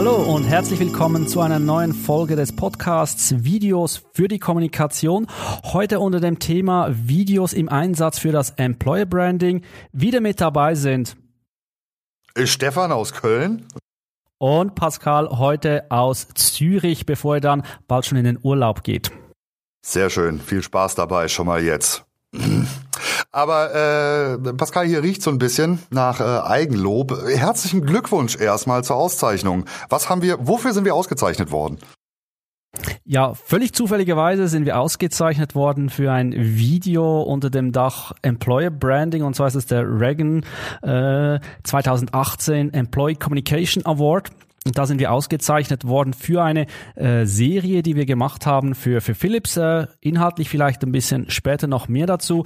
Hallo und herzlich willkommen zu einer neuen Folge des Podcasts Videos für die Kommunikation. Heute unter dem Thema Videos im Einsatz für das Employer Branding. Wieder mit dabei sind Stefan aus Köln und Pascal heute aus Zürich, bevor er dann bald schon in den Urlaub geht. Sehr schön, viel Spaß dabei schon mal jetzt. Aber äh, Pascal, hier riecht so ein bisschen nach äh, Eigenlob. Herzlichen Glückwunsch erstmal zur Auszeichnung. Was haben wir, wofür sind wir ausgezeichnet worden? Ja, völlig zufälligerweise sind wir ausgezeichnet worden für ein Video unter dem Dach Employer Branding und zwar ist es der Reagan äh, 2018 Employee Communication Award. Und da sind wir ausgezeichnet worden für eine äh, Serie, die wir gemacht haben für, für Philips. Äh, inhaltlich vielleicht ein bisschen später noch mehr dazu.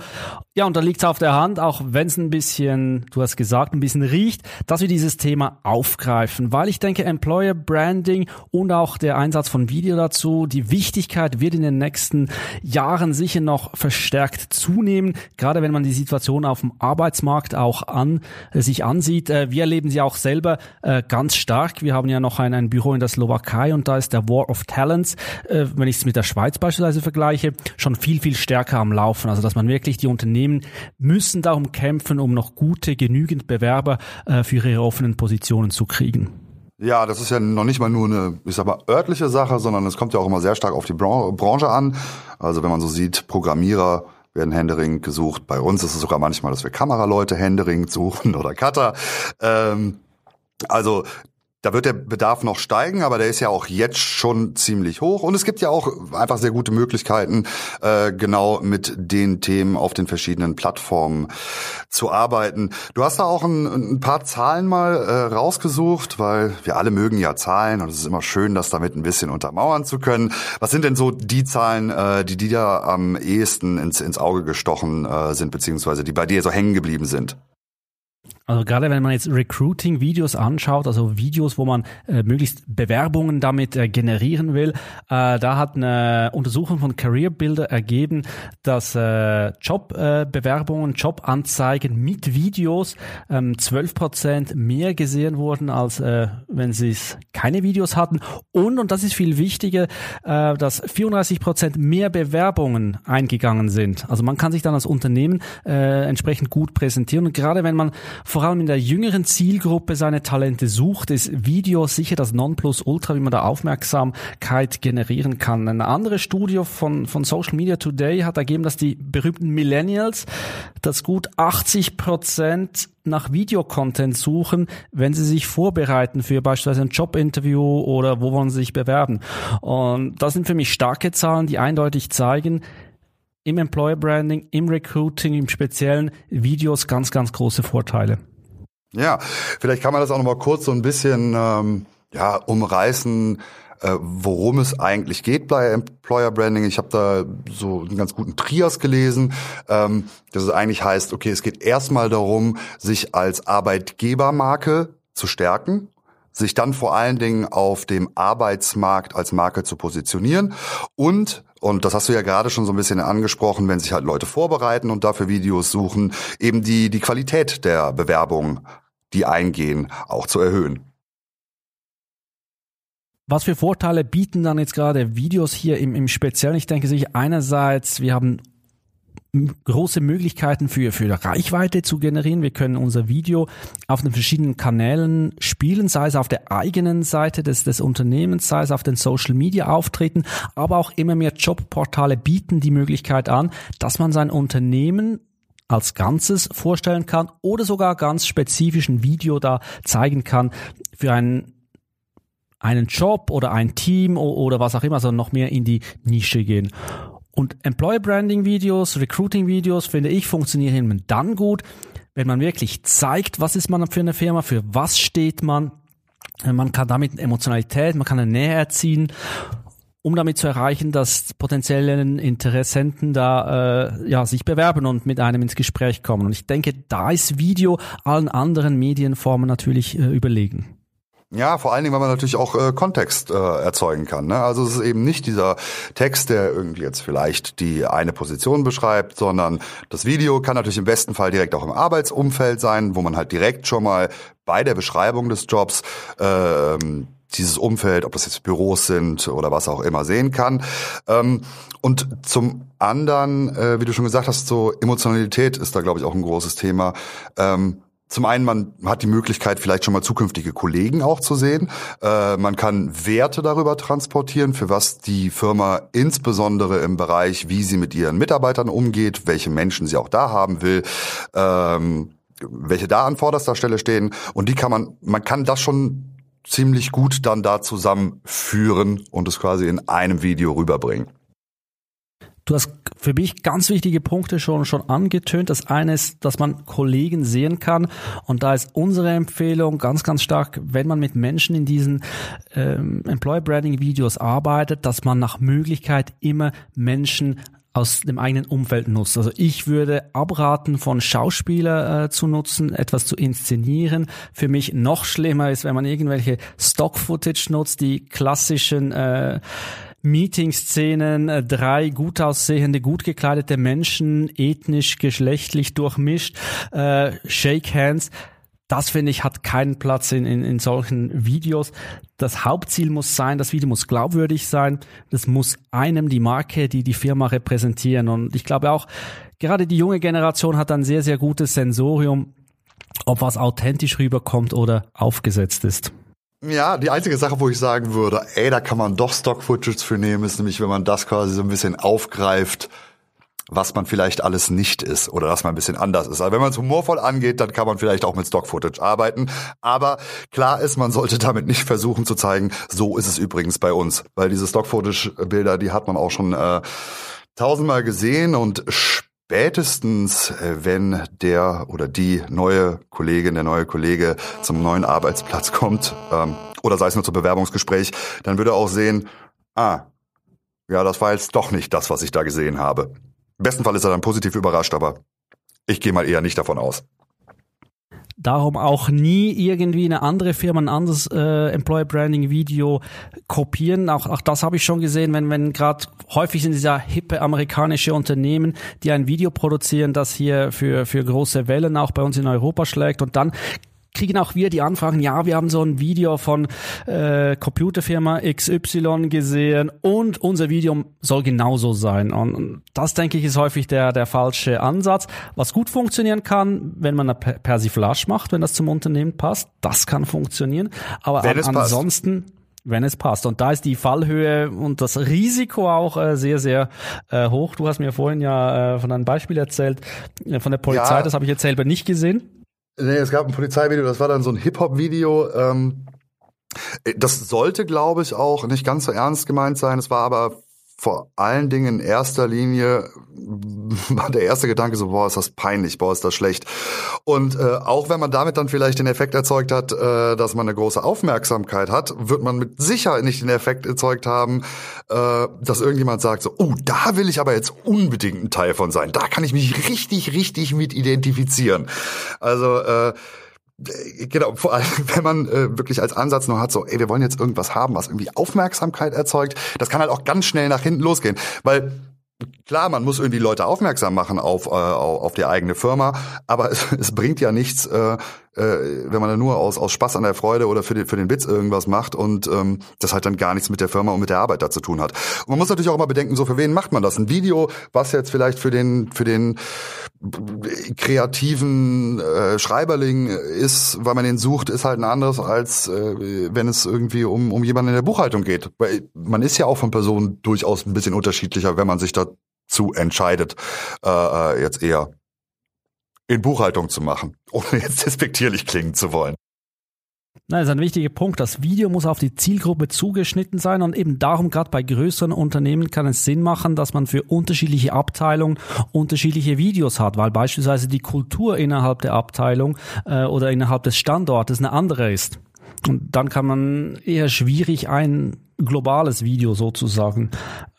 Ja, und da liegt es auf der Hand, auch wenn es ein bisschen, du hast gesagt, ein bisschen riecht, dass wir dieses Thema aufgreifen. Weil ich denke, Employer Branding und auch der Einsatz von Video dazu, die Wichtigkeit wird in den nächsten Jahren sicher noch verstärkt zunehmen. Gerade wenn man die Situation auf dem Arbeitsmarkt auch an, äh, sich ansieht. Äh, wir erleben sie auch selber äh, ganz stark. Wir haben haben ja noch ein, ein Büro in der Slowakei und da ist der War of Talents, äh, wenn ich es mit der Schweiz beispielsweise vergleiche, schon viel, viel stärker am Laufen. Also dass man wirklich, die Unternehmen müssen darum kämpfen, um noch gute, genügend Bewerber äh, für ihre offenen Positionen zu kriegen. Ja, das ist ja noch nicht mal nur eine, ich sag mal, örtliche Sache, sondern es kommt ja auch immer sehr stark auf die Branche an. Also wenn man so sieht, Programmierer werden Händering gesucht. Bei uns ist es sogar manchmal, dass wir Kameraleute Händering suchen oder Cutter. Ähm, also da wird der Bedarf noch steigen, aber der ist ja auch jetzt schon ziemlich hoch. Und es gibt ja auch einfach sehr gute Möglichkeiten, äh, genau mit den Themen auf den verschiedenen Plattformen zu arbeiten. Du hast da auch ein, ein paar Zahlen mal äh, rausgesucht, weil wir alle mögen ja Zahlen und es ist immer schön, das damit ein bisschen untermauern zu können. Was sind denn so die Zahlen, äh, die dir am ehesten ins, ins Auge gestochen äh, sind, beziehungsweise die bei dir so hängen geblieben sind? Also gerade wenn man jetzt Recruiting-Videos anschaut, also Videos, wo man äh, möglichst Bewerbungen damit äh, generieren will, äh, da hat eine Untersuchung von Career Builder ergeben, dass äh, Jobbewerbungen, Jobanzeigen mit Videos ähm, 12% mehr gesehen wurden, als äh, wenn sie keine Videos hatten. Und, und das ist viel wichtiger, äh, dass 34% mehr Bewerbungen eingegangen sind. Also man kann sich dann als Unternehmen äh, entsprechend gut präsentieren. Und gerade wenn man vor allem in der jüngeren Zielgruppe seine Talente sucht, ist Video sicher das Nonplusultra, wie man da Aufmerksamkeit generieren kann. Eine andere Studie von, von Social Media Today hat ergeben, dass die berühmten Millennials, das gut 80 Prozent nach Videocontent suchen, wenn sie sich vorbereiten für beispielsweise ein Jobinterview oder wo wollen sie sich bewerben. Und das sind für mich starke Zahlen, die eindeutig zeigen, im Employer Branding, im Recruiting, im speziellen Videos ganz, ganz große Vorteile. Ja, vielleicht kann man das auch noch mal kurz so ein bisschen ähm, ja, umreißen, äh, worum es eigentlich geht bei Employer Branding. Ich habe da so einen ganz guten Trias gelesen, ähm, dass es eigentlich heißt, okay, es geht erstmal darum, sich als Arbeitgebermarke zu stärken sich dann vor allen Dingen auf dem Arbeitsmarkt als Marke zu positionieren und und das hast du ja gerade schon so ein bisschen angesprochen, wenn sich halt Leute vorbereiten und dafür Videos suchen, eben die, die Qualität der Bewerbungen, die eingehen, auch zu erhöhen. Was für Vorteile bieten dann jetzt gerade Videos hier im, im Speziellen? Ich denke sich einerseits, wir haben große Möglichkeiten für, für Reichweite zu generieren. Wir können unser Video auf den verschiedenen Kanälen spielen, sei es auf der eigenen Seite des, des Unternehmens, sei es auf den Social Media Auftritten, aber auch immer mehr Jobportale bieten die Möglichkeit an, dass man sein Unternehmen als Ganzes vorstellen kann oder sogar ganz spezifischen Video da zeigen kann für einen einen Job oder ein Team oder was auch immer, also noch mehr in die Nische gehen. Und Employer Branding Videos, Recruiting Videos, finde ich, funktionieren dann gut, wenn man wirklich zeigt, was ist man für eine Firma, für was steht man. Man kann damit Emotionalität, man kann eine Nähe erzielen, um damit zu erreichen, dass potenzielle Interessenten da äh, ja sich bewerben und mit einem ins Gespräch kommen. Und ich denke, da ist Video allen anderen Medienformen natürlich äh, überlegen. Ja, vor allen Dingen, weil man natürlich auch äh, Kontext äh, erzeugen kann. Ne? Also es ist eben nicht dieser Text, der irgendwie jetzt vielleicht die eine Position beschreibt, sondern das Video kann natürlich im besten Fall direkt auch im Arbeitsumfeld sein, wo man halt direkt schon mal bei der Beschreibung des Jobs ähm, dieses Umfeld, ob das jetzt Büros sind oder was auch immer, sehen kann. Ähm, und zum anderen, äh, wie du schon gesagt hast, so Emotionalität ist da, glaube ich, auch ein großes Thema. Ähm, zum einen, man hat die Möglichkeit, vielleicht schon mal zukünftige Kollegen auch zu sehen. Äh, man kann Werte darüber transportieren, für was die Firma insbesondere im Bereich, wie sie mit ihren Mitarbeitern umgeht, welche Menschen sie auch da haben will, ähm, welche da an vorderster Stelle stehen. Und die kann man, man kann das schon ziemlich gut dann da zusammenführen und es quasi in einem Video rüberbringen. Du hast für mich ganz wichtige Punkte schon, schon angetönt. Das eine ist, dass man Kollegen sehen kann. Und da ist unsere Empfehlung ganz, ganz stark, wenn man mit Menschen in diesen ähm, Employer Branding Videos arbeitet, dass man nach Möglichkeit immer Menschen aus dem eigenen Umfeld nutzt. Also ich würde abraten, von Schauspieler äh, zu nutzen, etwas zu inszenieren. Für mich noch schlimmer ist, wenn man irgendwelche Stock-Footage nutzt, die klassischen äh, Meeting-Szenen, äh, drei gut aussehende, gut gekleidete Menschen, ethnisch, geschlechtlich durchmischt, äh, Shake Hands. Das finde ich hat keinen Platz in, in, in solchen Videos. Das Hauptziel muss sein, das Video muss glaubwürdig sein. Das muss einem die Marke, die die Firma repräsentieren. Und ich glaube auch, gerade die junge Generation hat ein sehr, sehr gutes Sensorium, ob was authentisch rüberkommt oder aufgesetzt ist. Ja, die einzige Sache, wo ich sagen würde, ey, da kann man doch Stock-Footage für nehmen, ist nämlich, wenn man das quasi so ein bisschen aufgreift, was man vielleicht alles nicht ist oder dass man ein bisschen anders ist. Also wenn man es humorvoll angeht, dann kann man vielleicht auch mit Stock-Footage arbeiten. Aber klar ist, man sollte damit nicht versuchen zu zeigen, so ist es übrigens bei uns. Weil diese Stock-Footage-Bilder, die hat man auch schon äh, tausendmal gesehen und spätestens, äh, wenn der oder die neue Kollegin, der neue Kollege zum neuen Arbeitsplatz kommt, ähm, oder sei es nur zum Bewerbungsgespräch, dann würde er auch sehen, ah, ja, das war jetzt doch nicht das, was ich da gesehen habe. Im besten Fall ist er dann positiv überrascht, aber ich gehe mal eher nicht davon aus. Darum auch nie irgendwie eine andere Firma, ein anderes äh, Employer Branding Video kopieren. Auch, auch das habe ich schon gesehen, wenn, wenn gerade häufig sind diese hippe amerikanische Unternehmen, die ein Video produzieren, das hier für, für große Wellen auch bei uns in Europa schlägt und dann kriegen auch wir die Anfragen, ja, wir haben so ein Video von äh, Computerfirma XY gesehen und unser Video soll genauso sein. Und das, denke ich, ist häufig der, der falsche Ansatz. Was gut funktionieren kann, wenn man eine Persiflage macht, wenn das zum Unternehmen passt, das kann funktionieren. Aber an, ansonsten... Passt wenn es passt. Und da ist die Fallhöhe und das Risiko auch äh, sehr, sehr äh, hoch. Du hast mir vorhin ja äh, von einem Beispiel erzählt, äh, von der Polizei, ja. das habe ich jetzt selber nicht gesehen. Nee, es gab ein Polizeivideo, das war dann so ein Hip-Hop-Video. Ähm, das sollte, glaube ich, auch nicht ganz so ernst gemeint sein. Es war aber vor allen Dingen in erster Linie war der erste Gedanke so, boah, ist das peinlich, boah, ist das schlecht. Und äh, auch wenn man damit dann vielleicht den Effekt erzeugt hat, äh, dass man eine große Aufmerksamkeit hat, wird man mit Sicherheit nicht den Effekt erzeugt haben, äh, dass irgendjemand sagt so, oh, da will ich aber jetzt unbedingt ein Teil von sein. Da kann ich mich richtig, richtig mit identifizieren. Also äh, Genau, vor allem, wenn man äh, wirklich als Ansatz nur hat, so, ey, wir wollen jetzt irgendwas haben, was irgendwie Aufmerksamkeit erzeugt, das kann halt auch ganz schnell nach hinten losgehen. Weil Klar, man muss irgendwie Leute aufmerksam machen auf, äh, auf die eigene Firma, aber es, es bringt ja nichts, äh, äh, wenn man dann nur aus, aus Spaß an der Freude oder für den, für den Witz irgendwas macht und ähm, das halt dann gar nichts mit der Firma und mit der Arbeit da zu tun hat. Und man muss natürlich auch immer bedenken, so für wen macht man das? Ein Video, was jetzt vielleicht für den, für den kreativen äh, Schreiberling ist, weil man den sucht, ist halt ein anderes, als äh, wenn es irgendwie um, um jemanden in der Buchhaltung geht. Weil man ist ja auch von Personen durchaus ein bisschen unterschiedlicher, wenn man sich dazu entscheidet, äh, äh jetzt eher in Buchhaltung zu machen, ohne jetzt despektierlich klingen zu wollen. Das ist ein wichtiger Punkt. Das Video muss auf die Zielgruppe zugeschnitten sein und eben darum, gerade bei größeren Unternehmen kann es Sinn machen, dass man für unterschiedliche Abteilungen unterschiedliche Videos hat, weil beispielsweise die Kultur innerhalb der Abteilung äh, oder innerhalb des Standortes eine andere ist. Und dann kann man eher schwierig ein globales Video sozusagen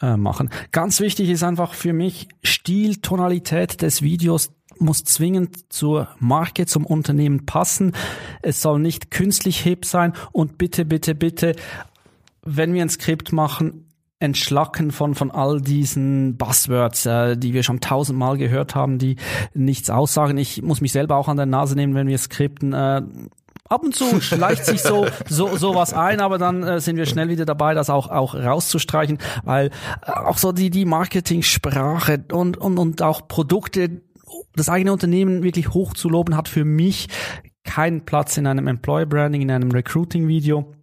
äh, machen. Ganz wichtig ist einfach für mich Stil, Tonalität des Videos muss zwingend zur Marke, zum Unternehmen passen. Es soll nicht künstlich hip sein und bitte, bitte, bitte, wenn wir ein Skript machen, entschlacken von, von all diesen Buzzwords, äh, die wir schon tausendmal gehört haben, die nichts aussagen. Ich muss mich selber auch an der Nase nehmen, wenn wir skripten. Äh, ab und zu schleicht sich so so sowas ein, aber dann äh, sind wir schnell wieder dabei, das auch auch rauszustreichen, weil äh, auch so die die Marketingsprache und und und auch Produkte das eigene Unternehmen wirklich hoch zu loben hat für mich keinen Platz in einem Employer Branding, in einem Recruiting Video.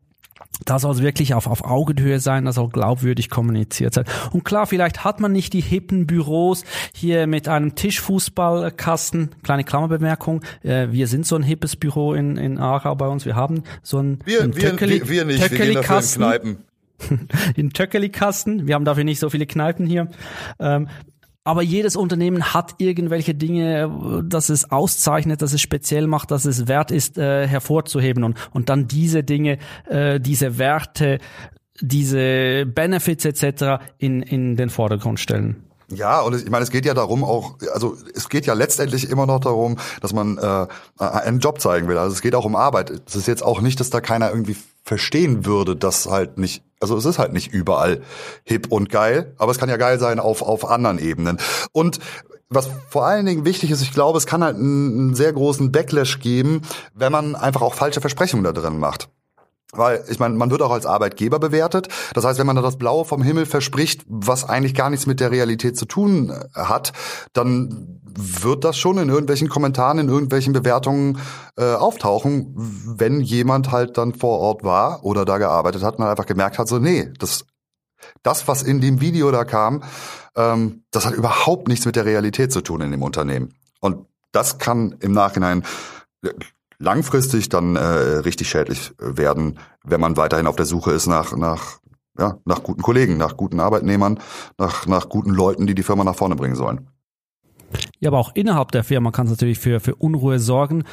Da soll es wirklich auf, auf Augenhöhe sein, das soll glaubwürdig kommuniziert sein. Und klar, vielleicht hat man nicht die hippen Büros hier mit einem Tischfußballkasten. Kleine Klammerbemerkung, äh, wir sind so ein hippes Büro in, in Aarau bei uns. Wir haben so ein, wir, ein wir, Töckeli, wir, wir nicht, wir gehen dafür in Kneipen. in Töckeli-Kasten. Wir haben dafür nicht so viele Kneipen hier. Ähm, aber jedes Unternehmen hat irgendwelche Dinge, dass es auszeichnet, dass es speziell macht, dass es wert ist, äh, hervorzuheben und, und dann diese Dinge, äh, diese Werte, diese Benefits etc. in, in den Vordergrund stellen. Ja, und ich meine, es geht ja darum auch, also es geht ja letztendlich immer noch darum, dass man äh, einen Job zeigen will. Also es geht auch um Arbeit. Es ist jetzt auch nicht, dass da keiner irgendwie verstehen würde, dass halt nicht, also es ist halt nicht überall hip und geil, aber es kann ja geil sein auf, auf anderen Ebenen. Und was vor allen Dingen wichtig ist, ich glaube, es kann halt einen, einen sehr großen Backlash geben, wenn man einfach auch falsche Versprechungen da drin macht. Weil, ich meine, man wird auch als Arbeitgeber bewertet. Das heißt, wenn man da das Blaue vom Himmel verspricht, was eigentlich gar nichts mit der Realität zu tun äh, hat, dann wird das schon in irgendwelchen Kommentaren, in irgendwelchen Bewertungen äh, auftauchen, wenn jemand halt dann vor Ort war oder da gearbeitet hat und einfach gemerkt hat, so, nee, das, das, was in dem Video da kam, ähm, das hat überhaupt nichts mit der Realität zu tun in dem Unternehmen. Und das kann im Nachhinein langfristig dann äh, richtig schädlich werden, wenn man weiterhin auf der Suche ist nach, nach, ja, nach guten Kollegen, nach guten Arbeitnehmern, nach, nach guten Leuten, die die Firma nach vorne bringen sollen. Ja, aber auch innerhalb der Firma kann es natürlich für, für Unruhe sorgen,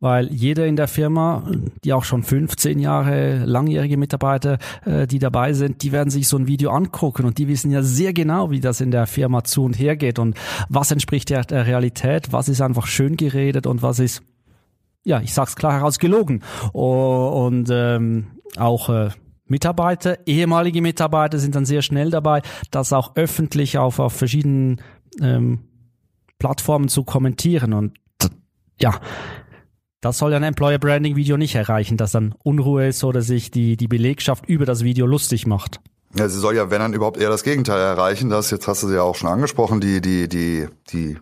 weil jeder in der Firma, die auch schon 15 Jahre langjährige Mitarbeiter, äh, die dabei sind, die werden sich so ein Video angucken und die wissen ja sehr genau, wie das in der Firma zu und her geht und was entspricht der, der Realität, was ist einfach schön geredet und was ist ja, ich sag's klar heraus, gelogen. Und ähm, auch äh, Mitarbeiter, ehemalige Mitarbeiter sind dann sehr schnell dabei, das auch öffentlich auf, auf verschiedenen ähm, Plattformen zu kommentieren. Und ja, das soll ja ein Employer Branding Video nicht erreichen, dass dann Unruhe ist oder sich die, die Belegschaft über das Video lustig macht. Ja, sie soll ja, wenn dann überhaupt eher das Gegenteil erreichen. Das jetzt hast du ja auch schon angesprochen, die, die, die, die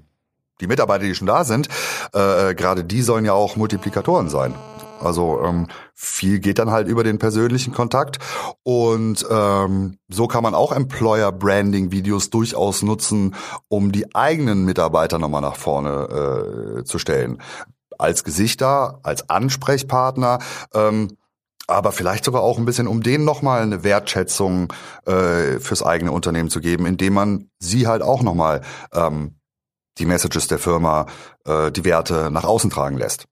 die Mitarbeiter, die schon da sind, äh, gerade die sollen ja auch Multiplikatoren sein. Also ähm, viel geht dann halt über den persönlichen Kontakt und ähm, so kann man auch Employer Branding Videos durchaus nutzen, um die eigenen Mitarbeiter nochmal nach vorne äh, zu stellen. Als Gesichter, als Ansprechpartner. Ähm, aber vielleicht sogar auch ein bisschen, um denen nochmal eine Wertschätzung äh, fürs eigene Unternehmen zu geben, indem man sie halt auch nochmal ähm, die Messages der Firma, äh, die Werte nach außen tragen lässt.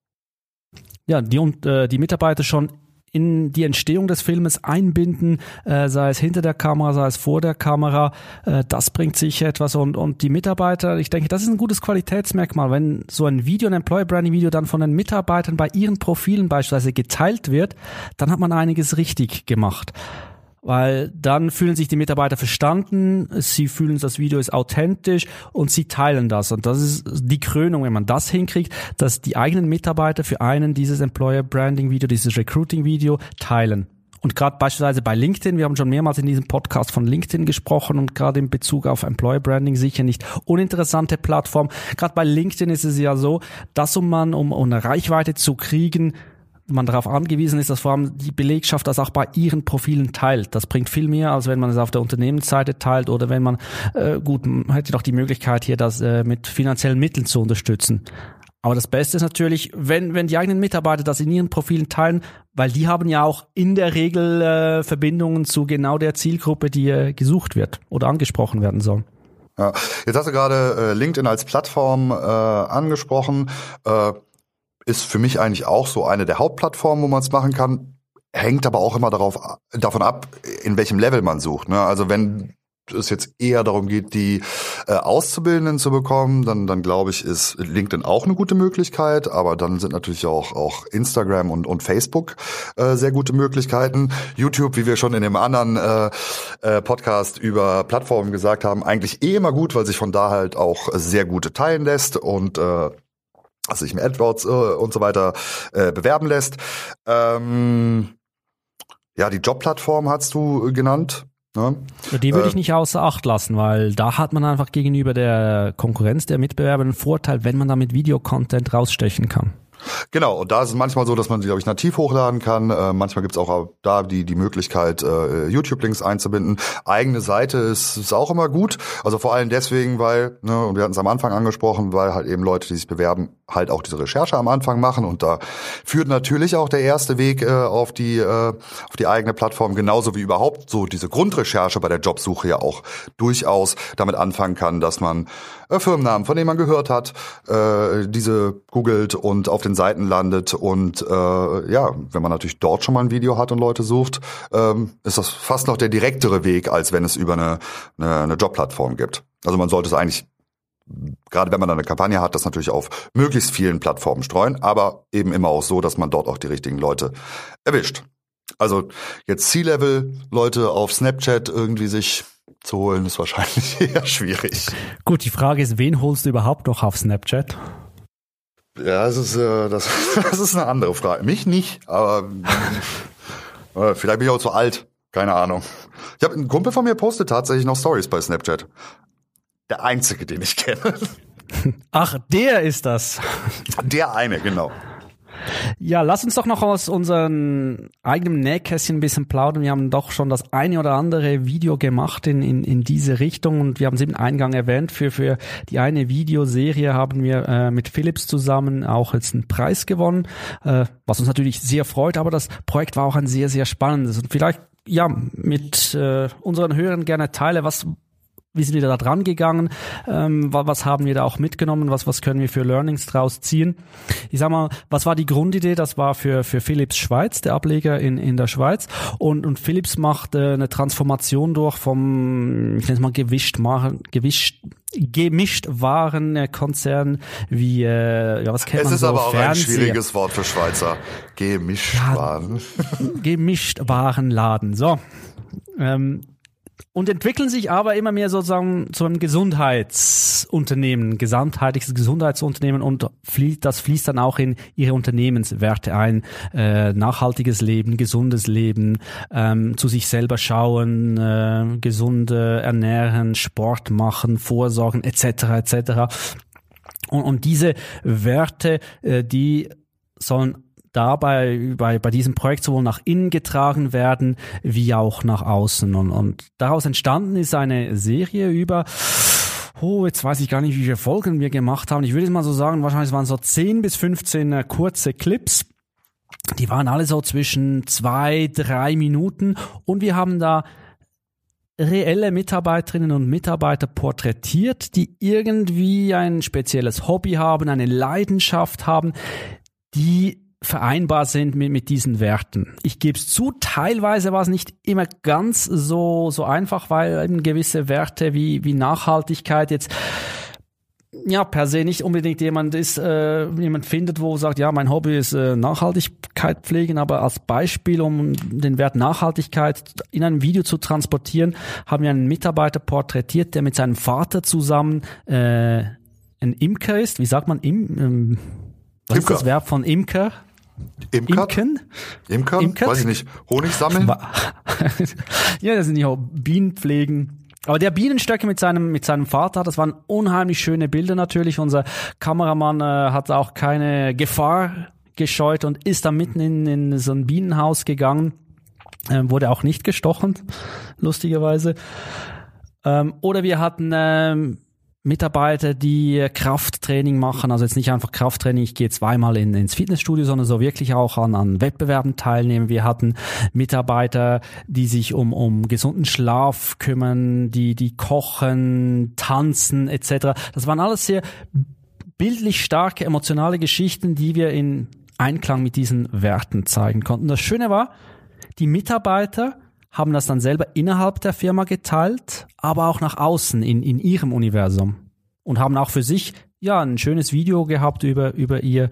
Ja, die, und, äh, die Mitarbeiter schon in die Entstehung des Filmes einbinden, äh, sei es hinter der Kamera, sei es vor der Kamera. Äh, das bringt sicher etwas und, und die Mitarbeiter, ich denke, das ist ein gutes Qualitätsmerkmal. Wenn so ein Video, ein Employer Branding Video dann von den Mitarbeitern bei ihren Profilen beispielsweise geteilt wird, dann hat man einiges richtig gemacht weil dann fühlen sich die Mitarbeiter verstanden, sie fühlen, das Video ist authentisch und sie teilen das. Und das ist die Krönung, wenn man das hinkriegt, dass die eigenen Mitarbeiter für einen dieses Employer Branding Video, dieses Recruiting Video teilen. Und gerade beispielsweise bei LinkedIn, wir haben schon mehrmals in diesem Podcast von LinkedIn gesprochen und gerade in Bezug auf Employer Branding sicher nicht uninteressante Plattform. Gerade bei LinkedIn ist es ja so, dass um man, um, um eine Reichweite zu kriegen, man darauf angewiesen ist, dass vor allem die Belegschaft das auch bei ihren Profilen teilt. Das bringt viel mehr, als wenn man es auf der Unternehmensseite teilt oder wenn man, äh, gut, man hätte doch die Möglichkeit hier das äh, mit finanziellen Mitteln zu unterstützen. Aber das Beste ist natürlich, wenn, wenn die eigenen Mitarbeiter das in ihren Profilen teilen, weil die haben ja auch in der Regel äh, Verbindungen zu genau der Zielgruppe, die äh, gesucht wird oder angesprochen werden soll. Ja, jetzt hast du gerade äh, LinkedIn als Plattform äh, angesprochen. Äh, ist für mich eigentlich auch so eine der Hauptplattformen, wo man es machen kann. Hängt aber auch immer darauf, davon ab, in welchem Level man sucht. Ne? Also wenn es jetzt eher darum geht, die äh, Auszubildenden zu bekommen, dann, dann glaube ich, ist LinkedIn auch eine gute Möglichkeit. Aber dann sind natürlich auch, auch Instagram und, und Facebook äh, sehr gute Möglichkeiten. YouTube, wie wir schon in dem anderen äh, äh, Podcast über Plattformen gesagt haben, eigentlich eh immer gut, weil sich von da halt auch sehr gute teilen lässt und äh, also sich im AdWords äh, und so weiter äh, bewerben lässt. Ähm, ja, die Jobplattform hast du genannt. Ne? Die würde ich äh, nicht außer Acht lassen, weil da hat man einfach gegenüber der Konkurrenz der Mitbewerber einen Vorteil, wenn man damit Videocontent rausstechen kann. Genau, und da ist es manchmal so, dass man sie, glaube ich, nativ hochladen kann. Äh, manchmal gibt es auch da die, die Möglichkeit, äh, YouTube-Links einzubinden. Eigene Seite ist, ist auch immer gut. Also vor allem deswegen, weil, ne, und wir hatten es am Anfang angesprochen, weil halt eben Leute, die sich bewerben, halt auch diese Recherche am Anfang machen. Und da führt natürlich auch der erste Weg äh, auf, die, äh, auf die eigene Plattform, genauso wie überhaupt so diese Grundrecherche bei der Jobsuche ja auch durchaus damit anfangen kann, dass man äh, Firmennamen, von denen man gehört hat, äh, diese googelt und auf den Seiten landet. Und äh, ja, wenn man natürlich dort schon mal ein Video hat und Leute sucht, ähm, ist das fast noch der direktere Weg, als wenn es über eine, eine, eine Jobplattform gibt. Also man sollte es eigentlich gerade wenn man dann eine Kampagne hat, das natürlich auf möglichst vielen Plattformen streuen, aber eben immer auch so, dass man dort auch die richtigen Leute erwischt. Also jetzt C-Level Leute auf Snapchat irgendwie sich zu holen, ist wahrscheinlich eher schwierig. Gut, die Frage ist, wen holst du überhaupt noch auf Snapchat? Ja, das ist, äh, das, das ist eine andere Frage. Mich nicht, aber äh, vielleicht bin ich auch zu alt. Keine Ahnung. Ich habe einen Kumpel von mir postet tatsächlich noch Stories bei Snapchat. Der einzige, den ich kenne. Ach, der ist das. Der eine, genau. Ja, lass uns doch noch aus unserem eigenen Nähkästchen ein bisschen plaudern. Wir haben doch schon das eine oder andere Video gemacht in, in, in diese Richtung und wir haben es im Eingang erwähnt. Für, für die eine Videoserie haben wir äh, mit Philips zusammen auch jetzt einen Preis gewonnen, äh, was uns natürlich sehr freut, aber das Projekt war auch ein sehr, sehr spannendes und vielleicht ja, mit äh, unseren Hörern gerne teile, was wie sind wir da dran gegangen, ähm, was haben wir da auch mitgenommen, was, was können wir für Learnings draus ziehen. Ich sag mal, was war die Grundidee? Das war für, für Philips Schweiz, der Ableger in, in der Schweiz. Und, und Philips macht äh, eine Transformation durch vom, ich nenne es mal gewischt, gewischt gemischt Warenkonzern wie äh, ja was kennt es man ist so aber auch Fernseher. ein schwieriges Wort für Schweizer gemischt ja, Waren gemischt Warenladen so ähm, und entwickeln sich aber immer mehr sozusagen zu einem Gesundheitsunternehmen, gesamtheitliches Gesundheitsunternehmen und fließt, das fließt dann auch in ihre Unternehmenswerte ein. Äh, nachhaltiges Leben, gesundes Leben, ähm, zu sich selber schauen, äh, gesunde ernähren, Sport machen, vorsorgen etc. etc. Und, und diese Werte, äh, die sollen dabei bei, bei diesem Projekt sowohl nach innen getragen werden, wie auch nach außen. Und, und daraus entstanden ist eine Serie über Oh, jetzt weiß ich gar nicht, wie viele Folgen wir gemacht haben. Ich würde mal so sagen, wahrscheinlich waren es so 10 bis 15 äh, kurze Clips. Die waren alle so zwischen zwei, drei Minuten und wir haben da reelle Mitarbeiterinnen und Mitarbeiter porträtiert, die irgendwie ein spezielles Hobby haben, eine Leidenschaft haben, die vereinbar sind mit, mit diesen Werten. Ich gebe es zu, teilweise war es nicht immer ganz so, so einfach, weil eben gewisse Werte wie, wie Nachhaltigkeit jetzt ja per se nicht unbedingt jemand ist, äh, jemand findet, wo sagt, ja, mein Hobby ist äh, Nachhaltigkeit pflegen, aber als Beispiel, um den Wert Nachhaltigkeit in einem Video zu transportieren, haben wir einen Mitarbeiter porträtiert, der mit seinem Vater zusammen äh, ein Imker ist. Wie sagt man im? Ähm, was Imker. ist das Verb von Imker? Imker? Imken? Imker? Imkert? Weiß ich nicht. Honig sammeln? ja, das sind ja auch Bienen pflegen. Aber der Bienenstöcke mit seinem, mit seinem Vater, das waren unheimlich schöne Bilder natürlich. Unser Kameramann äh, hat auch keine Gefahr gescheut und ist da mitten in, in so ein Bienenhaus gegangen. Ähm, wurde auch nicht gestochen, lustigerweise. Ähm, oder wir hatten ähm, Mitarbeiter, die Krafttraining machen, also jetzt nicht einfach Krafttraining, ich gehe zweimal in, ins Fitnessstudio, sondern so wirklich auch an, an Wettbewerben teilnehmen. Wir hatten Mitarbeiter, die sich um, um gesunden Schlaf kümmern, die, die kochen, tanzen etc. Das waren alles sehr bildlich starke, emotionale Geschichten, die wir in Einklang mit diesen Werten zeigen konnten. Das Schöne war, die Mitarbeiter haben das dann selber innerhalb der Firma geteilt, aber auch nach außen in, in ihrem Universum. Und haben auch für sich ja ein schönes Video gehabt über, über ihr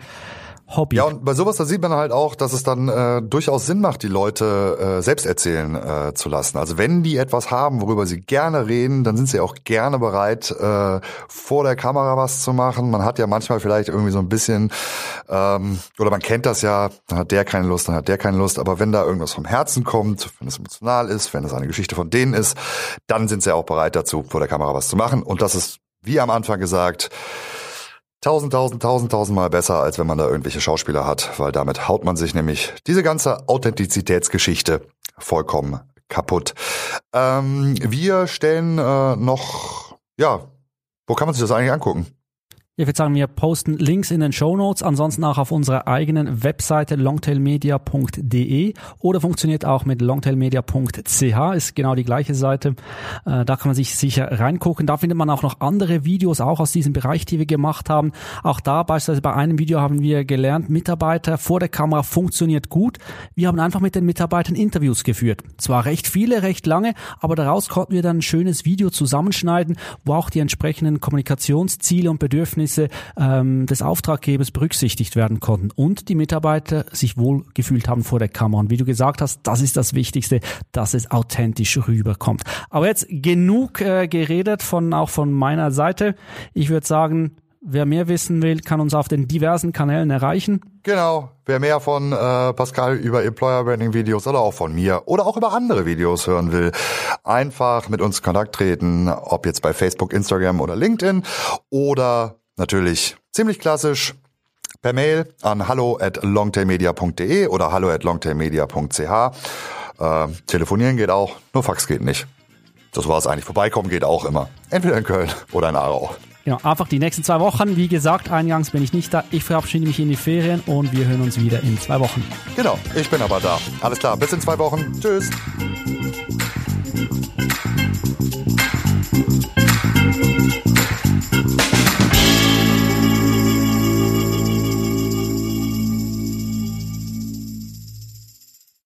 Hobby. Ja, und bei sowas, da sieht man halt auch, dass es dann äh, durchaus Sinn macht, die Leute äh, selbst erzählen äh, zu lassen. Also wenn die etwas haben, worüber sie gerne reden, dann sind sie auch gerne bereit, äh, vor der Kamera was zu machen. Man hat ja manchmal vielleicht irgendwie so ein bisschen, ähm, oder man kennt das ja, dann hat der keine Lust, dann hat der keine Lust. Aber wenn da irgendwas vom Herzen kommt, wenn es emotional ist, wenn es eine Geschichte von denen ist, dann sind sie auch bereit dazu, vor der Kamera was zu machen. Und das ist, wie am Anfang gesagt, tausend, tausend, tausend, tausendmal besser, als wenn man da irgendwelche Schauspieler hat, weil damit haut man sich nämlich diese ganze Authentizitätsgeschichte vollkommen kaputt. Ähm, wir stellen äh, noch, ja, wo kann man sich das eigentlich angucken? Ich würde sagen, wir posten Links in den Show Notes, ansonsten auch auf unserer eigenen Webseite longtailmedia.de oder funktioniert auch mit longtailmedia.ch, ist genau die gleiche Seite. Äh, da kann man sich sicher reingucken. Da findet man auch noch andere Videos, auch aus diesem Bereich, die wir gemacht haben. Auch da beispielsweise bei einem Video haben wir gelernt, Mitarbeiter vor der Kamera funktioniert gut. Wir haben einfach mit den Mitarbeitern Interviews geführt. Zwar recht viele, recht lange, aber daraus konnten wir dann ein schönes Video zusammenschneiden, wo auch die entsprechenden Kommunikationsziele und Bedürfnisse Bedürfnisse ähm, des Auftraggebers berücksichtigt werden konnten und die Mitarbeiter sich wohl gefühlt haben vor der Kamera. Und wie du gesagt hast, das ist das Wichtigste, dass es authentisch rüberkommt. Aber jetzt genug äh, geredet von auch von meiner Seite. Ich würde sagen, Wer mehr wissen will, kann uns auf den diversen Kanälen erreichen. Genau. Wer mehr von äh, Pascal über Employer Branding Videos oder auch von mir oder auch über andere Videos hören will, einfach mit uns in Kontakt treten, ob jetzt bei Facebook, Instagram oder LinkedIn oder natürlich ziemlich klassisch per Mail an hallo at longtailmedia.de oder hallo at longtailmedia.ch. Äh, telefonieren geht auch, nur Fax geht nicht. Das war es eigentlich. Vorbeikommen geht auch immer. Entweder in Köln oder in Aarau. Genau, einfach die nächsten zwei Wochen. Wie gesagt, eingangs bin ich nicht da. Ich verabschiede mich in die Ferien und wir hören uns wieder in zwei Wochen. Genau, ich bin aber da. Alles klar, bis in zwei Wochen. Tschüss.